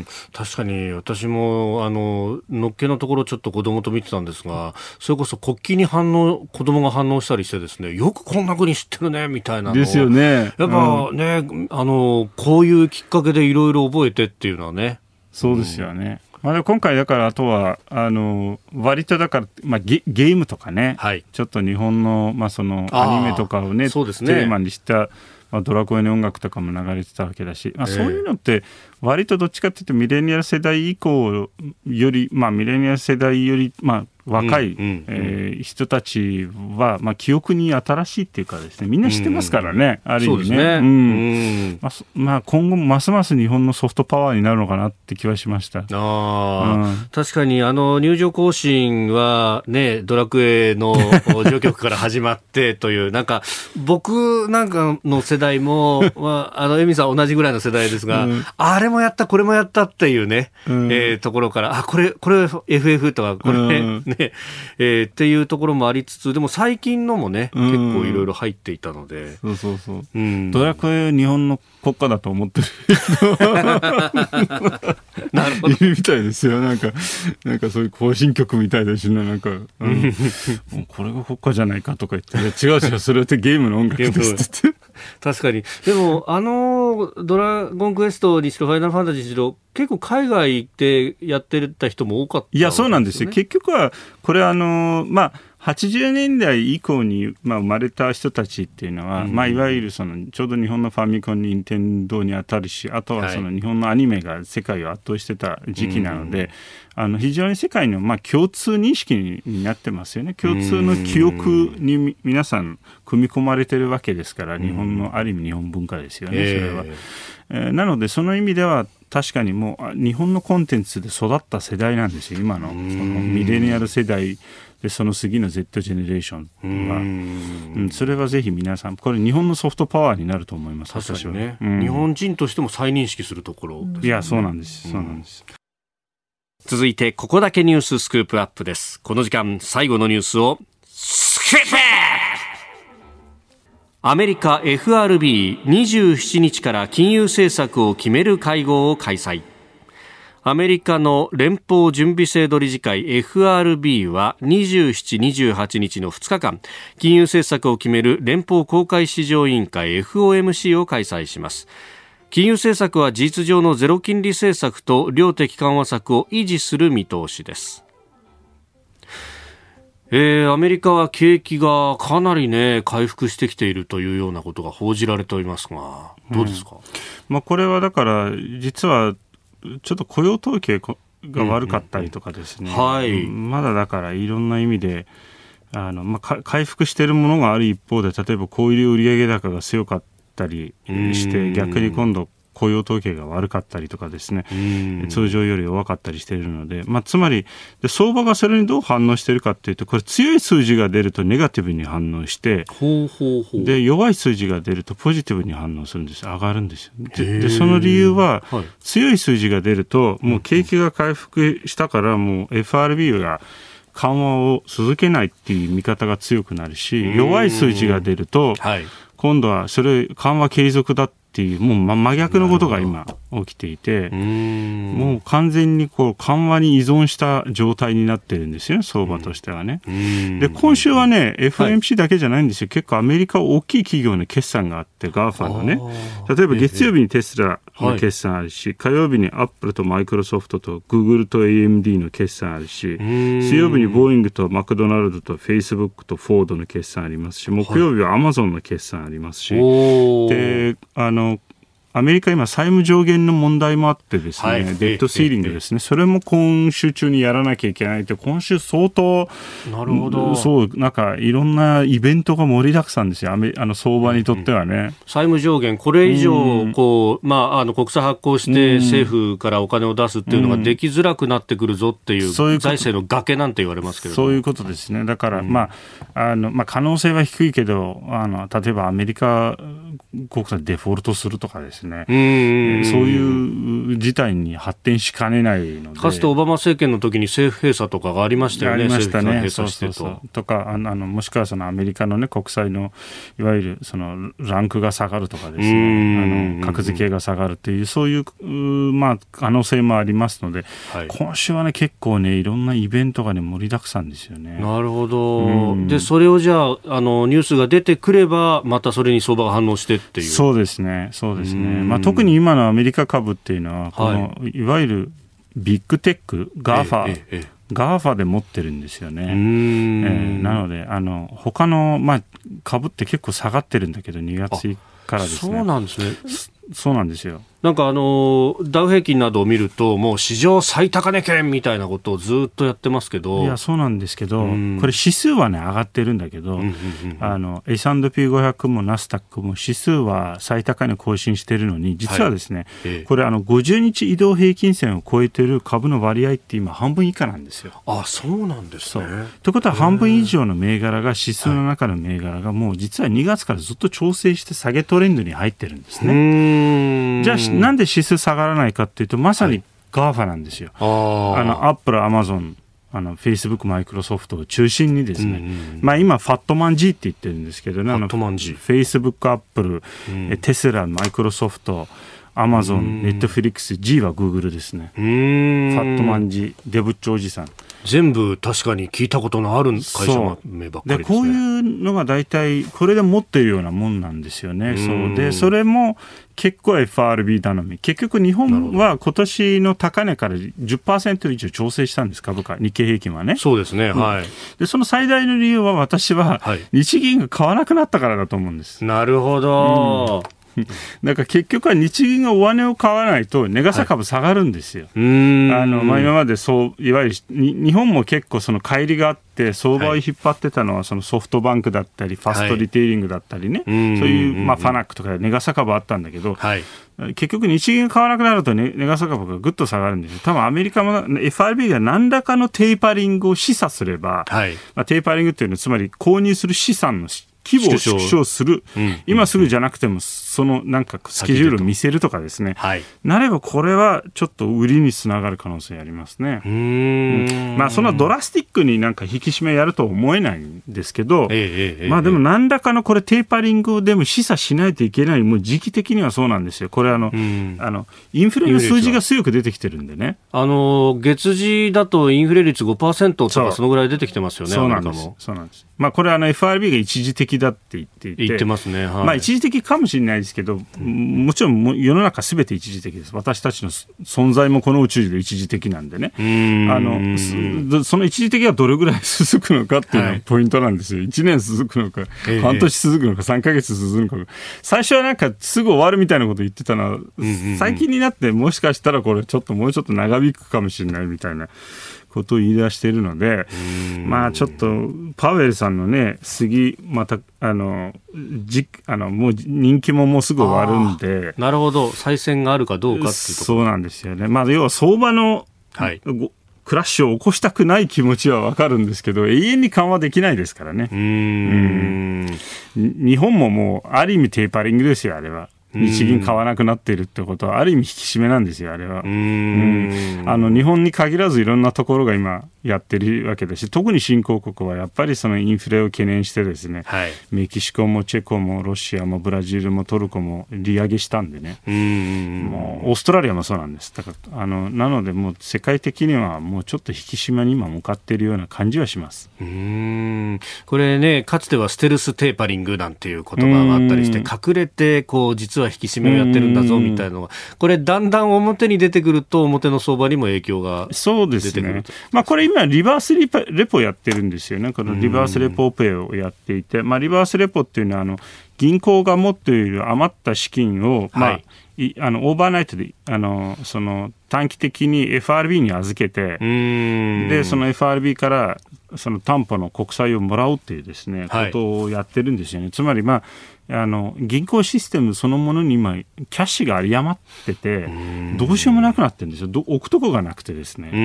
ん、確かに私もあののっけのところちょっと子供と見てたんですがそれこそ国旗に反応子供が反応したりしてですねよくこんな国知ってるねみたいなですよね。やっぱね、うん、あのこういうきっかけでいろいろ覚えてっていうのはね。そうですよね。まあ、今回だからあとはあの割とだから、まあゲ、ゲームとかね、はい、ちょっと日本の,、まあそのアニメとかをねね。テーマにした、まあ、ドラクエの音楽とかも流れてたわけだし、まあ、そういうのって割とどっちかっていうとミレニアル世代以降より、まあ、ミレニアル世代より、まあ、若い、え人たちは、まあ、記憶に新しいっていうかですねみんな知ってますからね、うん、ある意味ね。ね。うん。まあ、まあ、今後もますます日本のソフトパワーになるのかなって気はしました。あ、うん、確かにあの入場行進は、ね、ドラクエの序曲 から始まってというなんか僕なんかの世代も、まあ、あのエミさん同じぐらいの世代ですが、うん、あれもやったこれもやったっていうね、うん、えー、ところからあこれこれ FF とかこれ、ね、ね、えー、っていうところもありつつ、でも最近のもね、結構いろいろ入っていたので。そうそうそう。うん、ドラクエ日本の国家だと思ってる なるほど。いるみたいですよ。なんか、なんかそういう行進曲みたいだしな、なんか、うん、これが国家じゃないかとか言って、違う違う、それってゲームの音楽ですって。確かに。でも、あの、ドラゴンクエストにしろ、ファイナルファンタジーにしろ、結構海外でやってた人も多かった、ね、いや、そうなんですよ。結局は、これあの、まあ、80年代以降に、まあ、生まれた人たちっていうのは、うん、まあ、いわゆるそのちょうど日本のファミコン、任天堂に当たるしあとはその日本のアニメが世界を圧倒してた時期なので、あの非常に世界のまあ共通認識になってますよね。共通の記憶に皆さん組み込まれてるわけですから日本のある意味日本文化ですよね、それは。えー、なのでその意味では確かにもう日本のコンテンツで育った世代なんですよ今の。そのミレニアル世代でその次の Z ジェネレーションは、うん、それはぜひ皆さんこれ日本のソフトパワーになると思います確かにね、うん、日本人としても再認識するところ、ね、いやそうなんです。そうなんです。続いてここだけニューススクープアップです。この時間最後のニュースをスクープ!アメリカ FRB27 日から金融政策を決める会合を開催アメリカの連邦準備制度理事会 FRB は27、28日の2日間、金融政策を決める連邦公開市場委員会 FOMC を開催します。金融政策は事実上のゼロ金利政策と量的緩和策を維持する見通しです。えー、アメリカは景気がかなりね、回復してきているというようなことが報じられておりますが、どうですか、うん、まあ、これはだから、実はちょっと雇用統計が悪かったりとかですね、うんうん。はい、まだだからいろんな意味で、あのまあ、回復しているものがある一方で、例えば小売売上高が強かったりして、逆に今度、雇用統計が悪かったりとかですね、通常より弱かったりしているので、まあ、つまりで、相場がそれにどう反応しているかというと、これ、強い数字が出るとネガティブに反応して、ほうほうほう。で弱い数字が出るとポジティブに反応するんです、上がるんですよ。ででその理由は、はい、強い数字が出ると、もう景気が回復したから、もう FRB が、緩和を続けないっていう見方が強くなるし、弱い数字が出ると、今度はそれ緩和継続だっていう、もう真逆のことが今起きていて、もう完全にこう緩和に依存した状態になってるんですよね、相場としてはね。で、今週はね、FMC だけじゃないんですよ。結構アメリカ大きい企業の決算があって、 GAFA のね。例えば月曜日にテスラの決算あるし、火曜日にアップルとマイクロソフトとグーグルと AMD の決算あるし、水曜日にボーイングとマクドナルドとフェイスブックとフォードの決算ありますし、木曜日はアマゾンの決算ありますし、で、あの、のアメリカ今債務上限の問題もあってですね、はい、デッドシーリングですね、それも今週中にやらなきゃいけないって、今週相当、なるほど。そう、なんかいろんなイベントが盛りだくさんですよ、あの相場にとってはね。うんうん、債務上限、これ以上、こう、まあ、あの国債発行して政府からお金を出すっていうのができづらくなってくるぞっていう、財政の崖なんて言われますけれどそういうことですね。だから、まあ、あの、まあ、可能性は低いけど、あの、例えばアメリカ国債デフォルトするとかですね。うんそういう事態に発展しかねないので。かつてオバマ政権の時に政府閉鎖とかがありましたよね。ありましたね。そうそうそう。とか、あの、もしくはそのアメリカのね、国債の、いわゆるそのランクが下がるとかですね、あの、格付けが下がるっていう、そういう、まあ、可能性もありますので、はい、今週はね、結構ね、いろんなイベントがね、盛りだくさんですよね。なるほど。で、それをじゃあ、あの、ニュースが出てくれば、またそれに相場が反応してっていう。そうですね。そうですね。まあ、特に今のアメリカ株っていうのは、この、い、いわゆるビッグテック、 GAFA、えええ、 GAFA で持ってるんですよね。えー、なので、あの、他の、まあ、株って結構下がってるんだけど、2月からですね。そうなんですね。そうなんですよ。なんかあのダウ平均などを見ると、もう史上最高値圏みたいなことをずっとやってますけど、いや、そうなんですけど、これ、指数はね、上がってるんだけど、あの S&P500 もナスダックも指数は最高値更新してるのに、実はですね、はい、これ、あの50日移動平均線を超えてる株の割合って今、半分以下なんですよ。あそうなんですね。ということは、半分以上の銘柄が、指数の中の銘柄が、もう実は2月からずっと調整して下げトレンドに入ってるんですね。じゃあなんで指数下がらないかっていうと、まさに GAFA なんですよ。はい、あの、アップル、アマゾン、あの、フェイスブック、マイクロソフトを中心にですね、うんうん、まあ今、ファットマン G って言ってるんですけどね、 FATMAN G。フェイスブック、アップル、うん、テスラ、マイクロソフト、アマゾン、ネットフリックス、G はグーグルですね。ファットマン G、デブッチおじさん。全部確かに聞いたことのある会社名ばっかりで、ね、こういうのが大体これで持ってるようなもんなんですよね。そう。でそれも結構 FRB 頼み。結局日本は今年の高値から10%以上調整したんです株価。日経平均はね。そうですね、うん、はい。でその最大の理由は私は日銀が買わなくなったからだと思うんです。なるほど。うんだから結局は日銀が上値を買わないと、値傘株下がるんですよ。はい、あのまあ、今までそう、いわゆる日本も結構、その乖離があって、相場を引っ張ってたのは、そのソフトバンクだったり、ファストリテイリングだったりね、はい、そういう、まあ、ファナックとか値傘株あったんだけど、はい、結局、日銀が買わなくなると、ね、値傘株がぐっと下がるんですよ。多分アメリカも FRB が何らかのテーパリングを示唆すれば、はい。まあ、テーパリングっていうのは、つまり購入する資産の規模を縮小する、うん、今すぐじゃなくても、そのなんかスケジュールを見せるとかですね、はい、なればこれはちょっと売りにつながる可能性ありますね。うん、まあ、そんなドラスティックになんか引き締めやるとは思えないんですけど、ええまあでも何らかのこれテーパリングでも示唆しないといけない、もう時期的にはそうなんですよ。これあの、あのインフレの数字が強く出てきてるんでね。あの月次だとインフレ率5%とかそのぐらい出てきてますよね。そうなんです。そうなんです。まあこれあの FRB が一時的だって言っていて、言ってますね。はい、まあ一時的かもしれないですけど、もちろん世の中すべて一時的です。私たちの存在もこの宇宙で一時的なんでね。あのその一時的がどれぐらい続くのかっていうのがポイントなんですよ。1年続くのか、半年続くのか、3か月続くのか。最初はなんかすぐ終わるみたいなこと言ってたのは、最近になってもしかしたらこれちょっともうちょっと長引くかもしれないみたいな。ことを言い出しているので、まあちょっとパウエルさんのね、次、また、あの、じあのもう人気ももうすぐ終わるんで。なるほど、再選があるかどうかっていうとそうなんですよね。まあ要は相場の、はい、クラッシュを起こしたくない気持ちはわかるんですけど、永遠に緩和できないですからね。うん。日本ももう、ある意味テーパリングですよ、あれは。日銀買わなくなっているってことは、ある意味引き締めなんですよ、あれは。うん、あの日本に限らずいろんなところが今やってるわけだし、特に新興国はやっぱりそのインフレを懸念してですね、はい、メキシコもチェコもロシアもブラジルもトルコも利上げしたんでね、うんもうオーストラリアもそうなんです。だからあのなので、もう世界的にはもうちょっと引き締めに今向かっているような感じはします。うん。これね、かつてはステルステーパリングなんていう言葉があったりして、隠れてこう実はは引き締めをやってるんだぞみたいなのが、これ、だんだん表に出てくると、表の相場にも影響がそうですね、まあ、これ、今、リバースリレポやってるんですよね、このリバースレポペイをやっていて、まあ、リバースレポっていうのはあの、銀行が持っている余った資金を、まあ、はいいあのオーバーナイトであのその短期的に FRB に預けてでその FRB からその担保の国債をもらうっていうですね、はい、ことをやってるんですよね。つまり、まあ、あの銀行システムそのものに今、キャッシュが有り余ってて、どうしようもなくなってるんですよ、置くとこがなくてですね。え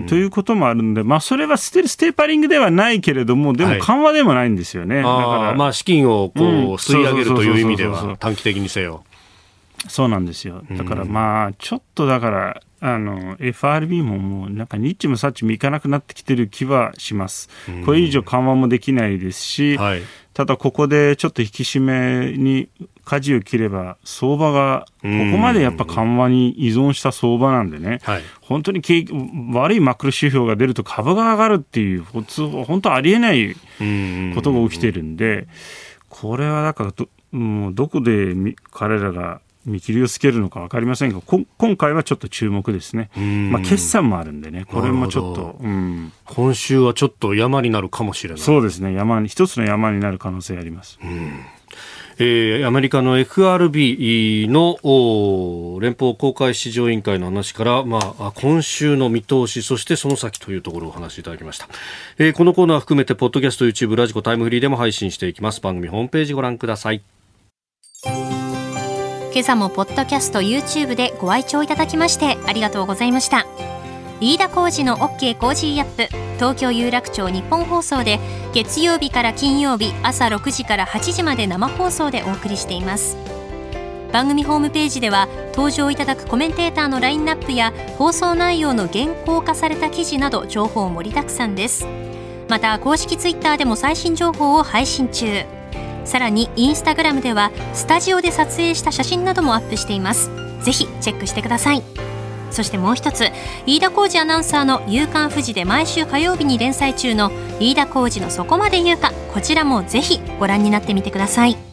ー、ということもあるんで、まあ、それはステルステーパリングではないけれども、でも緩和でもないんですよね。はい、だからまあ、資金をこう、吸い上げるという意味では、短期的にせよ。そうなんですよ。だからまあ、ちょっとだから、あの FRB ももうなんかニッチもサッチもいかなくなってきてる気はします。これ以上緩和もできないですし、はい、ただここでちょっと引き締めに舵を切れば、相場がここまでやっぱ緩和に依存した相場なんでね、はい、本当に悪いマクロ指標が出ると株が上がるっていう、普通、本当ありえないことが起きてるんで、これはだからど、もうどこで彼らが見切りをつけるのか分かりませんが、今回はちょっと注目ですね、まあ、決算もあるんでね、これもちょっと、うん、今週はちょっと山になるかもしれないそうですね、山に一つの山になる可能性あります。うんえー、アメリカの FRB の連邦公開市場委員会の話から、まあ、今週の見通し、そしてその先というところをお話しいただきました。えー、このコーナー含めて、ポッドキャスト、YouTube、ラジコ、タイムフリーでも配信していきます。番組ホームページご覧ください。今朝もポッドキャスト YouTube でご愛聴いただきましてありがとうございました。飯田浩二の OK コージーアップ東京有楽町日本放送で月曜日から金曜日朝6時から8時まで生放送でお送りしています。番組ホームページでは登場いただくコメンテーターのラインナップや放送内容の原稿化された記事など情報盛りだくさんです。また公式ツイッターでも最新情報を配信中。さらにインスタグラムではスタジオで撮影した写真などもアップしています。ぜひチェックしてください。そしてもう一つ飯田浩二アナウンサーの「夕刊富士」で毎週火曜日に連載中の飯田浩二のそこまで言うかこちらもぜひご覧になってみてください。